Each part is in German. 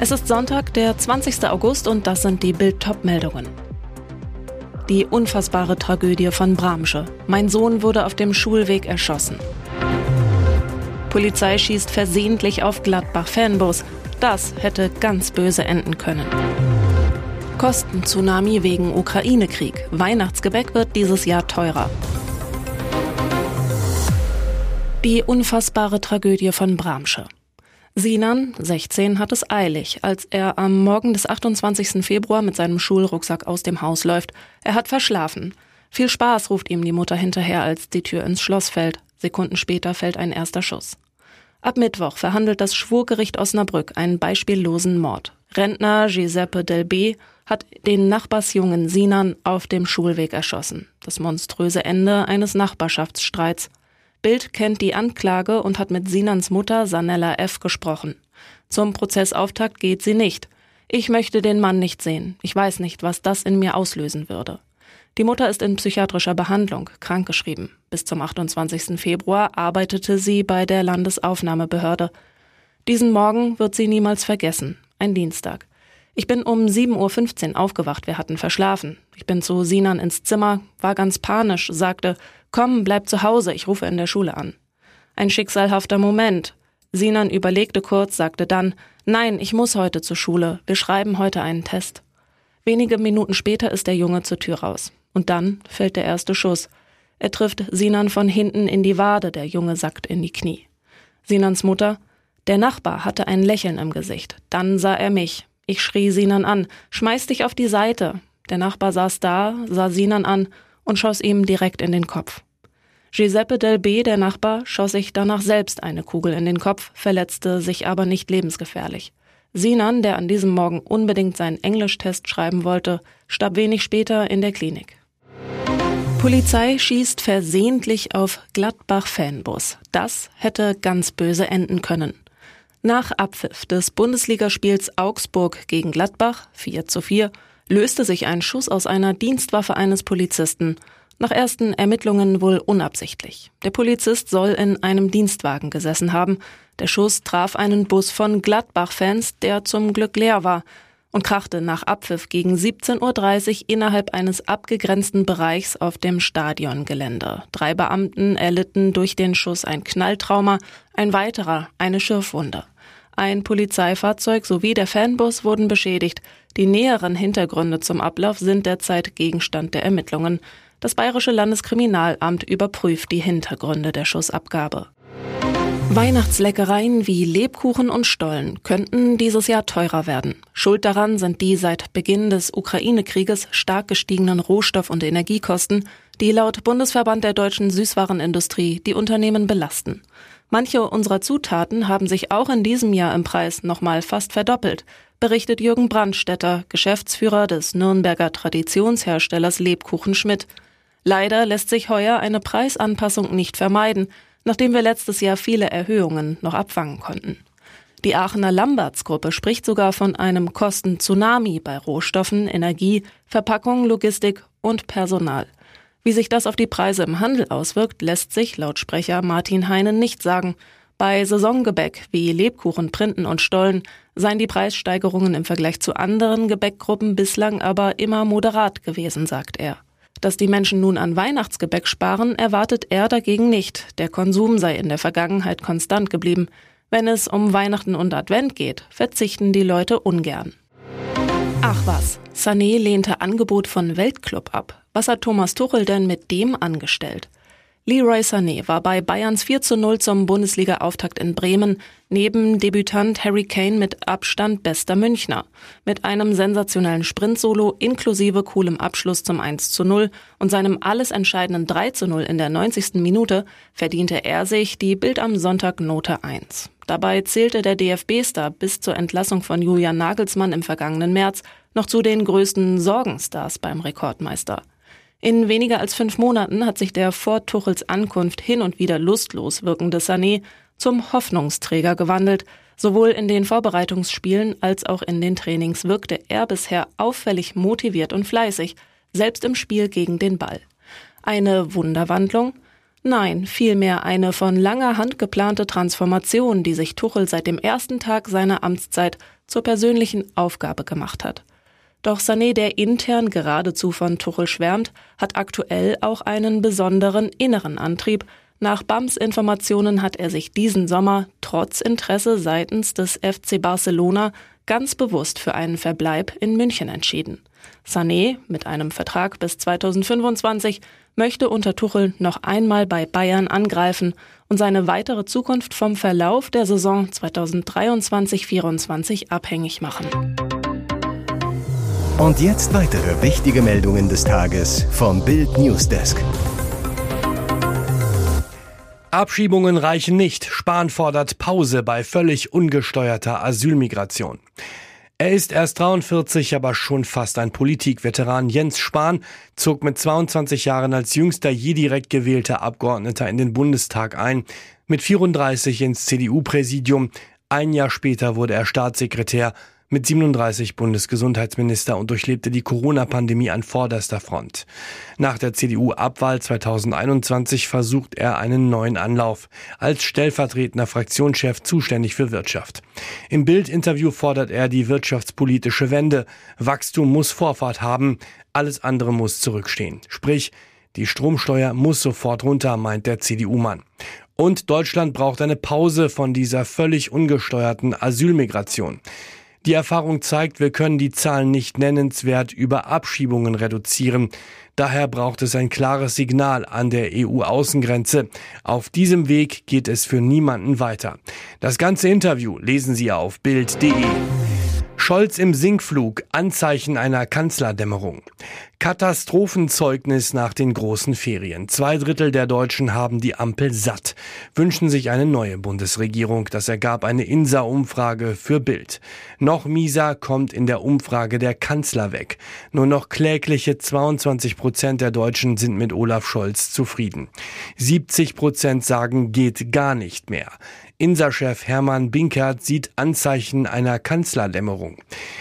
Es ist Sonntag, der 20. August und das sind die Bild-Top-Meldungen. Die unfassbare Tragödie von Bramsche. Mein Sohn wurde auf dem Schulweg erschossen. Polizei schießt versehentlich auf Gladbach-Fanbus. Das hätte ganz böse enden können. Kosten-Tsunami wegen Ukraine-Krieg. Weihnachtsgebäck wird dieses Jahr teurer. Die unfassbare Tragödie von Bramsche. Sinan, 16, hat es eilig, als er am Morgen des 28. Februar mit seinem Schulrucksack aus dem Haus läuft. Er hat verschlafen. Viel Spaß ruft ihm die Mutter hinterher, als die Tür ins Schloss fällt. Sekunden später fällt ein erster Schuss. Ab Mittwoch verhandelt das Schwurgericht Osnabrück einen beispiellosen Mord. Rentner Giuseppe Del B. hat den Nachbarsjungen Sinan auf dem Schulweg erschossen. Das monströse Ende eines Nachbarschaftsstreits. Bild kennt die Anklage und hat mit Sinans Mutter Sanella F. gesprochen. Zum Prozessauftakt geht sie nicht. Ich möchte den Mann nicht sehen. Ich weiß nicht, was das in mir auslösen würde. Die Mutter ist in psychiatrischer Behandlung, krankgeschrieben. Bis zum 28. Februar arbeitete sie bei der Landesaufnahmebehörde. Diesen Morgen wird sie niemals vergessen. Ein Dienstag. Ich bin um 7.15 Uhr aufgewacht, wir hatten verschlafen. Ich bin zu Sinan ins Zimmer, war ganz panisch, sagte, Komm, bleib zu Hause, ich rufe in der Schule an. Ein schicksalhafter Moment. Sinan überlegte kurz, sagte dann, Nein, ich muss heute zur Schule, wir schreiben heute einen Test. Wenige Minuten später ist der Junge zur Tür raus. Und dann fällt der erste Schuss. Er trifft Sinan von hinten in die Wade, der Junge sackt in die Knie. Sinans Mutter, der Nachbar hatte ein Lächeln im Gesicht. Dann sah er mich. Ich schrie Sinan an, schmeiß dich auf die Seite. Der Nachbar saß da, sah Sinan an und schoss ihm direkt in den Kopf. Giuseppe Del B., der Nachbar, schoss sich danach selbst eine Kugel in den Kopf, verletzte sich aber nicht lebensgefährlich. Sinan, der an diesem Morgen unbedingt seinen Englischtest schreiben wollte, starb wenig später in der Klinik. Polizei schießt versehentlich auf Gladbach-Fanbus. Das hätte ganz böse enden können. Nach Abpfiff des Bundesligaspiels Augsburg gegen Gladbach 4 zu 4 löste sich ein Schuss aus einer Dienstwaffe eines Polizisten. Nach ersten Ermittlungen wohl unabsichtlich. Der Polizist soll in einem Dienstwagen gesessen haben. Der Schuss traf einen Bus von Gladbach-Fans, der zum Glück leer war und krachte nach Abpfiff gegen 17.30 Uhr innerhalb eines abgegrenzten Bereichs auf dem Stadiongelände. Drei Beamten erlitten durch den Schuss ein Knalltrauma, ein weiterer eine Schürfwunde. Ein Polizeifahrzeug sowie der Fanbus wurden beschädigt. Die näheren Hintergründe zum Ablauf sind derzeit Gegenstand der Ermittlungen. Das Bayerische Landeskriminalamt überprüft die Hintergründe der Schussabgabe. Weihnachtsleckereien wie Lebkuchen und Stollen könnten dieses Jahr teurer werden. Schuld daran sind die seit Beginn des Ukraine-Krieges stark gestiegenen Rohstoff- und Energiekosten, die laut Bundesverband der deutschen Süßwarenindustrie die Unternehmen belasten. Manche unserer Zutaten haben sich auch in diesem Jahr im Preis nochmal fast verdoppelt, berichtet Jürgen Brandstetter, Geschäftsführer des Nürnberger Traditionsherstellers Lebkuchen Schmidt. Leider lässt sich heuer eine Preisanpassung nicht vermeiden, nachdem wir letztes Jahr viele Erhöhungen noch abfangen konnten. Die Aachener Lamberts-Gruppe spricht sogar von einem Kosten-Tsunami bei Rohstoffen, Energie, Verpackung, Logistik und Personal. Wie sich das auf die Preise im Handel auswirkt, lässt sich laut Sprecher Martin Heinen nicht sagen. Bei Saisongebäck wie Lebkuchen, Printen und Stollen seien die Preissteigerungen im Vergleich zu anderen Gebäckgruppen bislang aber immer moderat gewesen, sagt er. Dass die Menschen nun an Weihnachtsgebäck sparen, erwartet er dagegen nicht. Der Konsum sei in der Vergangenheit konstant geblieben. Wenn es um Weihnachten und Advent geht, verzichten die Leute ungern. Ach was, Sané lehnte Angebot von Weltclub ab. Was hat Thomas Tuchel denn mit dem angestellt? Leroy Sané war bei Bayerns 4 zu 0 zum Bundesliga-Auftakt in Bremen neben Debütant Harry Kane mit Abstand bester Münchner. Mit einem sensationellen Sprint-Solo inklusive coolem Abschluss zum 1 zu 0 und seinem alles entscheidenden 3 zu 0 in der 90. Minute verdiente er sich die Bild am Sonntag Note 1. Dabei zählte der DFB-Star bis zur Entlassung von Julian Nagelsmann im vergangenen März noch zu den größten Sorgenstars beim Rekordmeister. In weniger als fünf Monaten hat sich der vor Tuchels Ankunft hin und wieder lustlos wirkende Sané zum Hoffnungsträger gewandelt. Sowohl in den Vorbereitungsspielen als auch in den Trainings wirkte er bisher auffällig motiviert und fleißig, selbst im Spiel gegen den Ball. Eine Wunderwandlung? Nein, vielmehr eine von langer Hand geplante Transformation, die sich Tuchel seit dem ersten Tag seiner Amtszeit zur persönlichen Aufgabe gemacht hat. Doch Sané, der intern geradezu von Tuchel schwärmt, hat aktuell auch einen besonderen inneren Antrieb. Nach BAMS Informationen hat er sich diesen Sommer trotz Interesse seitens des FC Barcelona ganz bewusst für einen Verbleib in München entschieden. Sané, mit einem Vertrag bis 2025, möchte unter Tuchel noch einmal bei Bayern angreifen und seine weitere Zukunft vom Verlauf der Saison 2023-24 abhängig machen. Und jetzt weitere wichtige Meldungen des Tages vom Bild Newsdesk. Abschiebungen reichen nicht. Spahn fordert Pause bei völlig ungesteuerter Asylmigration. Er ist erst 43, aber schon fast ein Politikveteran. Jens Spahn zog mit 22 Jahren als jüngster je direkt gewählter Abgeordneter in den Bundestag ein. Mit 34 ins CDU-Präsidium. Ein Jahr später wurde er Staatssekretär mit 37 Bundesgesundheitsminister und durchlebte die Corona-Pandemie an vorderster Front. Nach der CDU-Abwahl 2021 versucht er einen neuen Anlauf als stellvertretender Fraktionschef zuständig für Wirtschaft. Im Bild-Interview fordert er die wirtschaftspolitische Wende. Wachstum muss Vorfahrt haben, alles andere muss zurückstehen. Sprich, die Stromsteuer muss sofort runter, meint der CDU-Mann. Und Deutschland braucht eine Pause von dieser völlig ungesteuerten Asylmigration. Die Erfahrung zeigt, wir können die Zahlen nicht nennenswert über Abschiebungen reduzieren. Daher braucht es ein klares Signal an der EU-Außengrenze. Auf diesem Weg geht es für niemanden weiter. Das ganze Interview lesen Sie auf Bild.de. Scholz im Sinkflug, Anzeichen einer Kanzlerdämmerung. Katastrophenzeugnis nach den großen Ferien. Zwei Drittel der Deutschen haben die Ampel satt, wünschen sich eine neue Bundesregierung. Das ergab eine INSA-Umfrage für Bild. Noch mieser kommt in der Umfrage der Kanzler weg. Nur noch klägliche 22 Prozent der Deutschen sind mit Olaf Scholz zufrieden. 70 Prozent sagen, geht gar nicht mehr. INSA-Chef Hermann Binkert sieht Anzeichen einer Kanzlerdämmerung.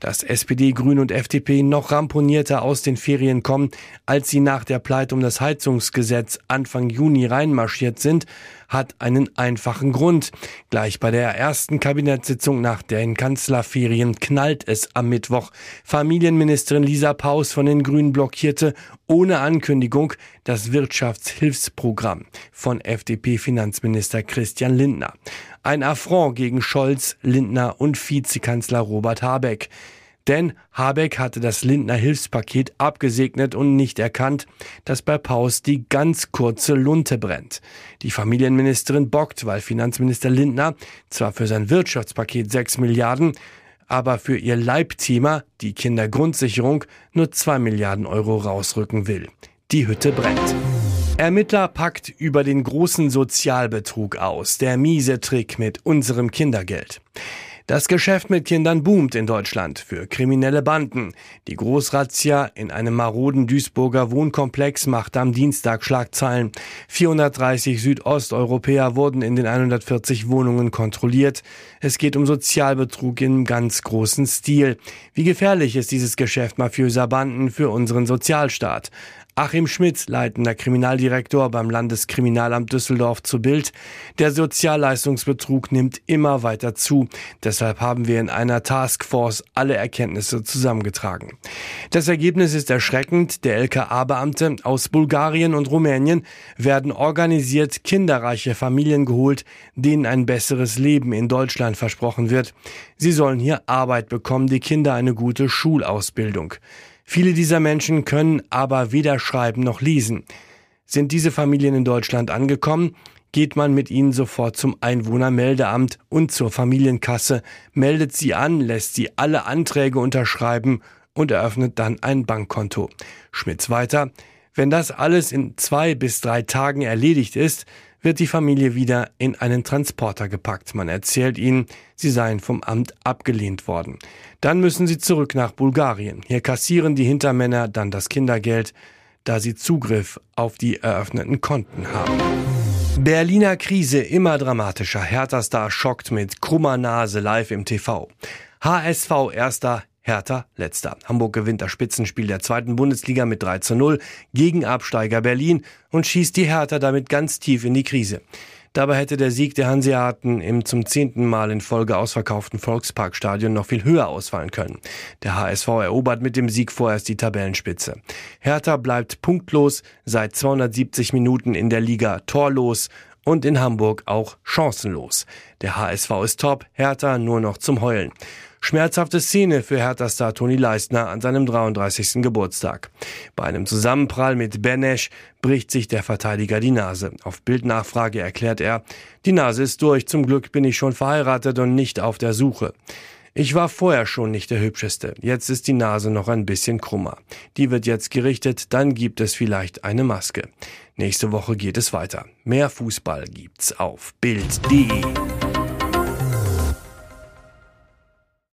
Dass SPD, Grün und FDP noch ramponierter aus den Ferien kommen, als sie nach der Pleite um das Heizungsgesetz Anfang Juni reinmarschiert sind, hat einen einfachen Grund. Gleich bei der ersten Kabinettssitzung nach den Kanzlerferien knallt es am Mittwoch. Familienministerin Lisa Paus von den Grünen blockierte ohne Ankündigung das Wirtschaftshilfsprogramm von FDP-Finanzminister Christian Lindner. Ein Affront gegen Scholz, Lindner und Vizekanzler Robert Habeck. Denn Habeck hatte das Lindner Hilfspaket abgesegnet und nicht erkannt, dass bei Paus die ganz kurze Lunte brennt. Die Familienministerin bockt, weil Finanzminister Lindner zwar für sein Wirtschaftspaket 6 Milliarden, aber für ihr Leibthema, die Kindergrundsicherung, nur 2 Milliarden Euro rausrücken will. Die Hütte brennt. Ermittler packt über den großen Sozialbetrug aus, der miese Trick mit unserem Kindergeld. Das Geschäft mit Kindern boomt in Deutschland für kriminelle Banden. Die Großrazzia in einem maroden Duisburger Wohnkomplex macht am Dienstag Schlagzeilen. 430 Südosteuropäer wurden in den 140 Wohnungen kontrolliert. Es geht um Sozialbetrug im ganz großen Stil. Wie gefährlich ist dieses Geschäft mafiöser Banden für unseren Sozialstaat? Achim Schmidt, leitender Kriminaldirektor beim Landeskriminalamt Düsseldorf zu Bild. Der Sozialleistungsbetrug nimmt immer weiter zu. Deshalb haben wir in einer Taskforce alle Erkenntnisse zusammengetragen. Das Ergebnis ist erschreckend. Der LKA-Beamte aus Bulgarien und Rumänien werden organisiert kinderreiche Familien geholt, denen ein besseres Leben in Deutschland versprochen wird. Sie sollen hier Arbeit bekommen, die Kinder eine gute Schulausbildung. Viele dieser Menschen können aber weder schreiben noch lesen. Sind diese Familien in Deutschland angekommen, geht man mit ihnen sofort zum Einwohnermeldeamt und zur Familienkasse, meldet sie an, lässt sie alle Anträge unterschreiben und eröffnet dann ein Bankkonto. Schmitz weiter. Wenn das alles in zwei bis drei Tagen erledigt ist, wird die Familie wieder in einen Transporter gepackt. Man erzählt ihnen, sie seien vom Amt abgelehnt worden. Dann müssen sie zurück nach Bulgarien. Hier kassieren die Hintermänner dann das Kindergeld, da sie Zugriff auf die eröffneten Konten haben. Berliner Krise immer dramatischer. Hertha-Star schockt mit krummer Nase live im TV. HSV erster, Hertha letzter. Hamburg gewinnt das Spitzenspiel der zweiten Bundesliga mit 3 zu 0 gegen Absteiger Berlin und schießt die Hertha damit ganz tief in die Krise. Dabei hätte der Sieg der Hanseaten im zum zehnten Mal in Folge ausverkauften Volksparkstadion noch viel höher ausfallen können. Der HSV erobert mit dem Sieg vorerst die Tabellenspitze. Hertha bleibt punktlos, seit 270 Minuten in der Liga torlos und in Hamburg auch chancenlos. Der HSV ist top, Hertha nur noch zum Heulen. Schmerzhafte Szene für Hertha-Star Toni Leistner an seinem 33. Geburtstag. Bei einem Zusammenprall mit Benesch bricht sich der Verteidiger die Nase. Auf Bildnachfrage erklärt er, die Nase ist durch, zum Glück bin ich schon verheiratet und nicht auf der Suche. Ich war vorher schon nicht der hübscheste. Jetzt ist die Nase noch ein bisschen krummer. Die wird jetzt gerichtet, dann gibt es vielleicht eine Maske. Nächste Woche geht es weiter. Mehr Fußball gibt's auf Bild.de.